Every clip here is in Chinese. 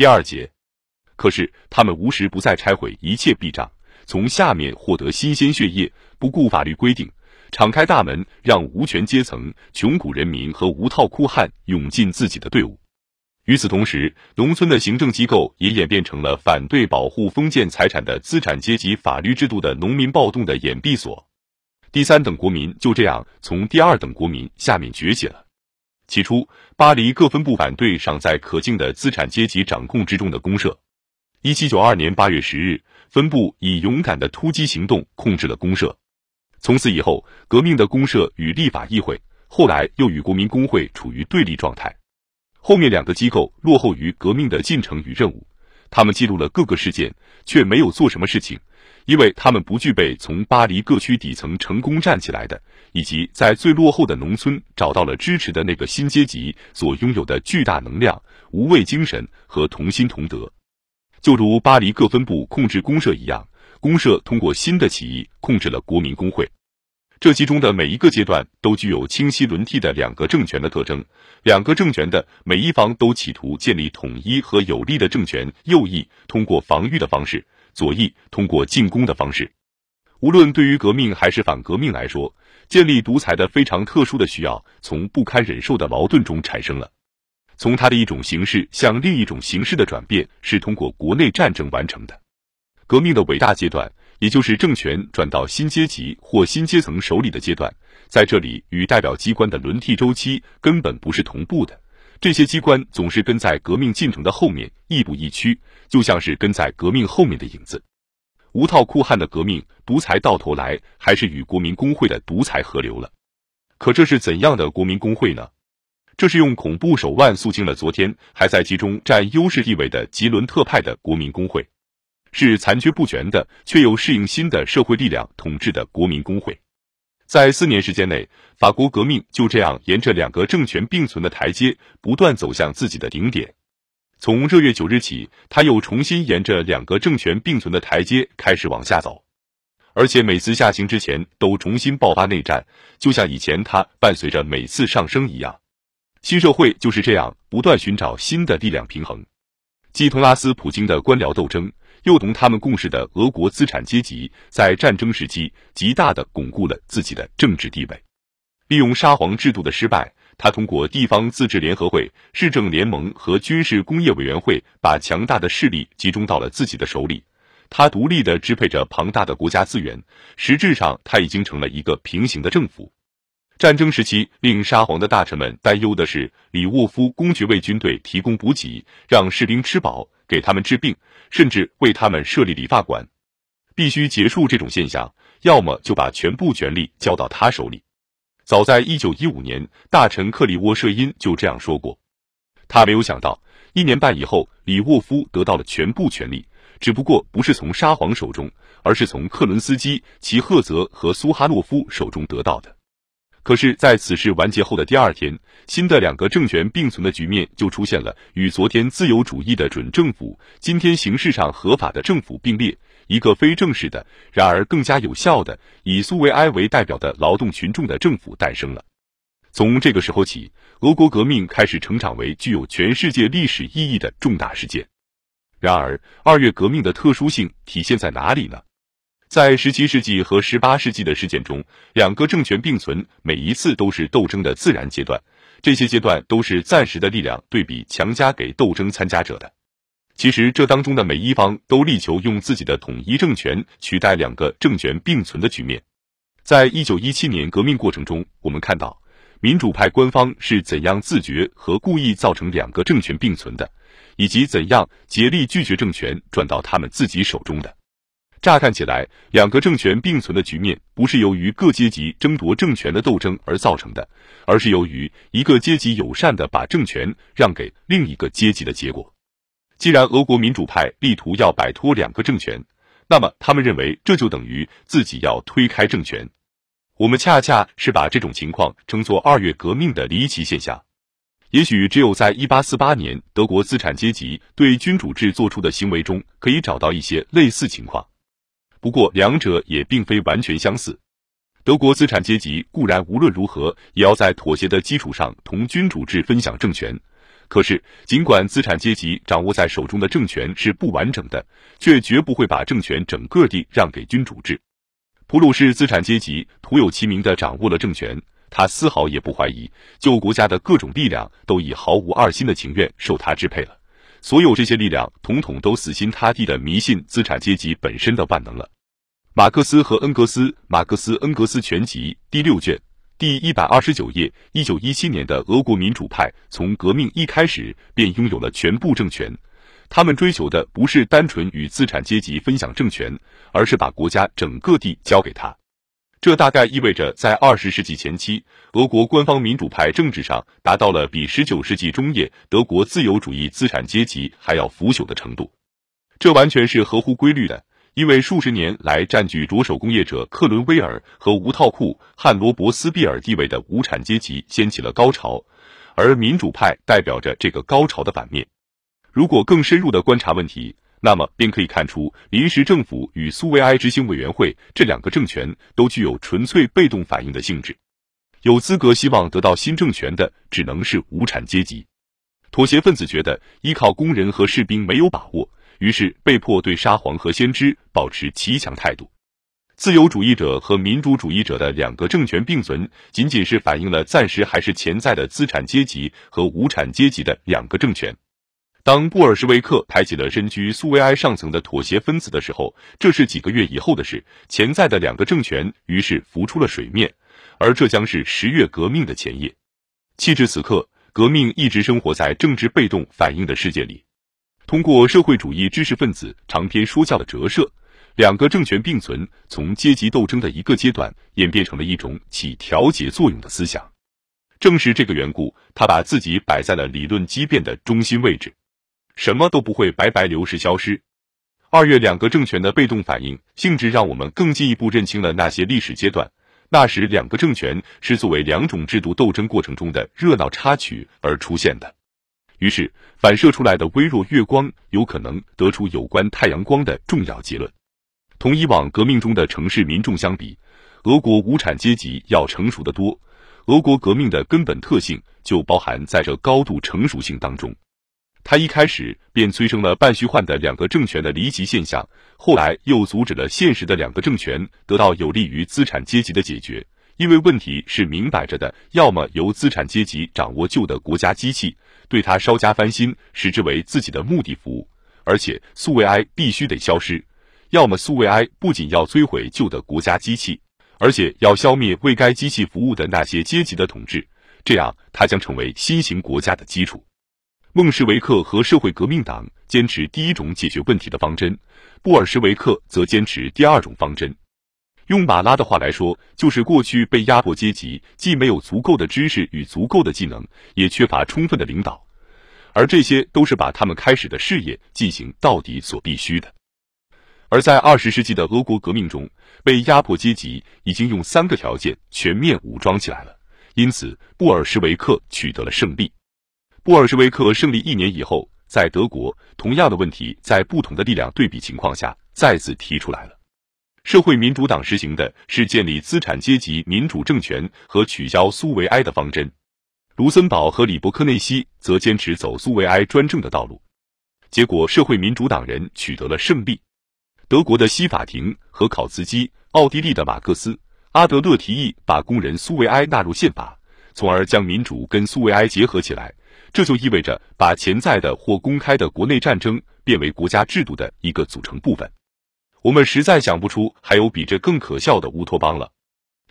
第二节。可是他们无时不在拆毁一切壁障，从下面获得新鲜血液，不顾法律规定，敞开大门，让无权阶层、穷苦人民和无套酷汉涌进自己的队伍。与此同时，农村的行政机构也演变成了反对保护封建财产的资产阶级法律制度的农民暴动的掩蔽所。第三等国民就这样从第二等国民下面崛起了。起初，巴黎各分部反对尚在可敬的资产阶级掌控之中的公社。一七九二年八月十日，分部以勇敢的突击行动控制了公社。从此以后，革命的公社与立法议会，后来又与国民工会处于对立状态。后面两个机构落后于革命的进程与任务，他们记录了各个事件，却没有做什么事情，因为他们不具备从巴黎各区底层成功站起来的，以及在最落后的农村找到了支持的那个新阶级所拥有的巨大能量、无畏精神和同心同德。就如巴黎各分部控制公社一样，公社通过新的起义控制了国民工会。这其中的每一个阶段都具有清晰轮替的两个政权的特征，两个政权的每一方都企图建立统一和有力的政权。右翼通过防御的方式，左翼通过进攻的方式。无论对于革命还是反革命来说，建立独裁的非常特殊的需要从不堪忍受的矛盾中产生了。从它的一种形式向另一种形式的转变是通过国内战争完成的。革命的伟大阶段。也就是政权转到新阶级或新阶层手里的阶段，在这里与代表机关的轮替周期根本不是同步的。这些机关总是跟在革命进程的后面，亦步亦趋，就像是跟在革命后面的影子。无套酷汉的革命独裁到头来还是与国民工会的独裁合流了。可这是怎样的国民工会呢？这是用恐怖手腕肃清了昨天还在其中占优势地位的吉伦特派的国民工会。是残缺不全的，却又适应新的社会力量统治的国民工会。在四年时间内，法国革命就这样沿着两个政权并存的台阶，不断走向自己的顶点。从热月九日起，他又重新沿着两个政权并存的台阶开始往下走，而且每次下行之前都重新爆发内战，就像以前他伴随着每次上升一样。新社会就是这样不断寻找新的力量平衡，继同拉斯普京的官僚斗争。又同他们共事的俄国资产阶级在战争时期极大的巩固了自己的政治地位。利用沙皇制度的失败，他通过地方自治联合会、市政联盟和军事工业委员会，把强大的势力集中到了自己的手里。他独立的支配着庞大的国家资源，实质上他已经成了一个平行的政府。战争时期，令沙皇的大臣们担忧的是，里沃夫公爵为军队提供补给，让士兵吃饱。给他们治病，甚至为他们设立理发馆，必须结束这种现象，要么就把全部权力交到他手里。早在一九一五年，大臣克里沃舍因就这样说过。他没有想到，一年半以后，里沃夫得到了全部权力，只不过不是从沙皇手中，而是从克伦斯基、齐赫泽和苏哈诺夫手中得到的。可是，在此事完结后的第二天，新的两个政权并存的局面就出现了，与昨天自由主义的准政府、今天形式上合法的政府并列，一个非正式的，然而更加有效的，以苏维埃为代表的劳动群众的政府诞生了。从这个时候起，俄国革命开始成长为具有全世界历史意义的重大事件。然而，二月革命的特殊性体现在哪里呢？在十七世纪和十八世纪的事件中，两个政权并存，每一次都是斗争的自然阶段。这些阶段都是暂时的力量对比强加给斗争参加者的。其实，这当中的每一方都力求用自己的统一政权取代两个政权并存的局面。在一九一七年革命过程中，我们看到民主派官方是怎样自觉和故意造成两个政权并存的，以及怎样竭力拒绝政权转到他们自己手中的。乍看起来，两个政权并存的局面不是由于各阶级争夺政权的斗争而造成的，而是由于一个阶级友善的把政权让给另一个阶级的结果。既然俄国民主派力图要摆脱两个政权，那么他们认为这就等于自己要推开政权。我们恰恰是把这种情况称作二月革命的离奇现象。也许只有在一八四八年德国资产阶级对君主制做出的行为中，可以找到一些类似情况。不过，两者也并非完全相似。德国资产阶级固然无论如何也要在妥协的基础上同君主制分享政权，可是，尽管资产阶级掌握在手中的政权是不完整的，却绝不会把政权整个地让给君主制。普鲁士资产阶级徒有其名的掌握了政权，他丝毫也不怀疑旧国家的各种力量都已毫无二心的情愿受他支配了。所有这些力量统统都死心塌地的迷信资产阶级本身的万能了。马克思和恩格斯《马克思恩格斯全集》第六卷。第一百二十九页，一九一七年的俄国民主派从革命一开始便拥有了全部政权。他们追求的不是单纯与资产阶级分享政权，而是把国家整个地交给他。这大概意味着，在二十世纪前期，俄国官方民主派政治上达到了比十九世纪中叶德国自由主义资产阶级还要腐朽的程度。这完全是合乎规律的。因为数十年来占据着手工业者克伦威尔和无套裤汉罗伯斯庇尔地位的无产阶级掀起了高潮，而民主派代表着这个高潮的反面。如果更深入的观察问题，那么便可以看出，临时政府与苏维埃执行委员会这两个政权都具有纯粹被动反应的性质。有资格希望得到新政权的，只能是无产阶级。妥协分子觉得依靠工人和士兵没有把握。于是被迫对沙皇和先知保持极强态度。自由主义者和民主主义者的两个政权并存，仅仅是反映了暂时还是潜在的资产阶级和无产阶级的两个政权。当布尔什维克排起了身居苏维埃上层的妥协分子的时候，这是几个月以后的事。潜在的两个政权于是浮出了水面，而这将是十月革命的前夜。弃至此刻，革命一直生活在政治被动反应的世界里。通过社会主义知识分子长篇说教的折射，两个政权并存，从阶级斗争的一个阶段演变成了一种起调节作用的思想。正是这个缘故，他把自己摆在了理论激变的中心位置，什么都不会白白流逝消失。二月两个政权的被动反应性质，让我们更进一步认清了那些历史阶段。那时，两个政权是作为两种制度斗争过程中的热闹插曲而出现的。于是，反射出来的微弱月光有可能得出有关太阳光的重要结论。同以往革命中的城市民众相比，俄国无产阶级要成熟得多。俄国革命的根本特性就包含在这高度成熟性当中。它一开始便催生了半虚幻的两个政权的离奇现象，后来又阻止了现实的两个政权得到有利于资产阶级的解决。因为问题是明摆着的，要么由资产阶级掌握旧的国家机器，对它稍加翻新，使之为自己的目的服务，而且苏维埃必须得消失；要么苏维埃不仅要摧毁旧的国家机器，而且要消灭为该机器服务的那些阶级的统治，这样它将成为新型国家的基础。孟什维克和社会革命党坚持第一种解决问题的方针，布尔什维克则坚持第二种方针。用马拉的话来说，就是过去被压迫阶级既没有足够的知识与足够的技能，也缺乏充分的领导，而这些都是把他们开始的事业进行到底所必须的。而在二十世纪的俄国革命中，被压迫阶级已经用三个条件全面武装起来了，因此布尔什维克取得了胜利。布尔什维克胜利一年以后，在德国，同样的问题在不同的力量对比情况下再次提出来了。社会民主党实行的是建立资产阶级民主政权和取消苏维埃的方针，卢森堡和里伯克内西则坚持走苏维埃专政的道路。结果，社会民主党人取得了胜利。德国的西法庭和考茨基，奥地利的马克思、阿德勒提议把工人苏维埃纳入宪法，从而将民主跟苏维埃结合起来。这就意味着把潜在的或公开的国内战争变为国家制度的一个组成部分。我们实在想不出还有比这更可笑的乌托邦了。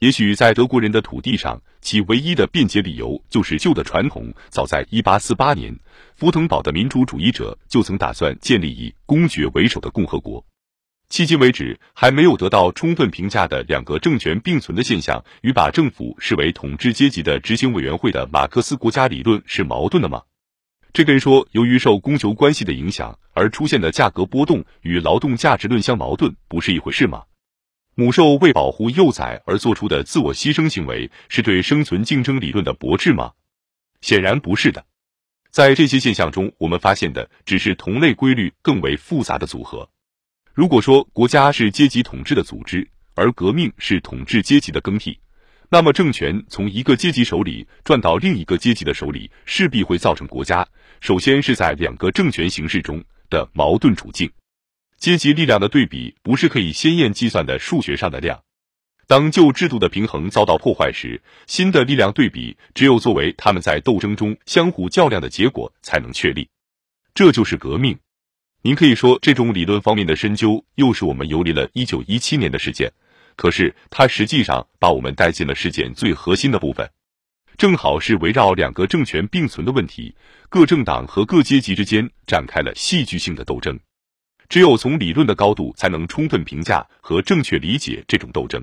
也许在德国人的土地上，其唯一的辩解理由就是旧的传统。早在1848年，福腾堡的民主主义者就曾打算建立以公爵为首的共和国。迄今为止还没有得到充分评价的两个政权并存的现象，与把政府视为统治阶级的执行委员会的马克思国家理论是矛盾的吗？这跟说由于受供求关系的影响而出现的价格波动与劳动价值论相矛盾，不是一回事吗？母兽为保护幼崽而做出的自我牺牲行为，是对生存竞争理论的驳斥吗？显然不是的。在这些现象中，我们发现的只是同类规律更为复杂的组合。如果说国家是阶级统治的组织，而革命是统治阶级的更替。那么，政权从一个阶级手里转到另一个阶级的手里，势必会造成国家，首先是在两个政权形式中的矛盾处境。阶级力量的对比不是可以鲜艳计算的数学上的量。当旧制度的平衡遭到破坏时，新的力量对比只有作为他们在斗争中相互较量的结果才能确立。这就是革命。您可以说，这种理论方面的深究又是我们游离了一九一七年的事件。可是，它实际上把我们带进了事件最核心的部分，正好是围绕两个政权并存的问题，各政党和各阶级之间展开了戏剧性的斗争。只有从理论的高度，才能充分评价和正确理解这种斗争。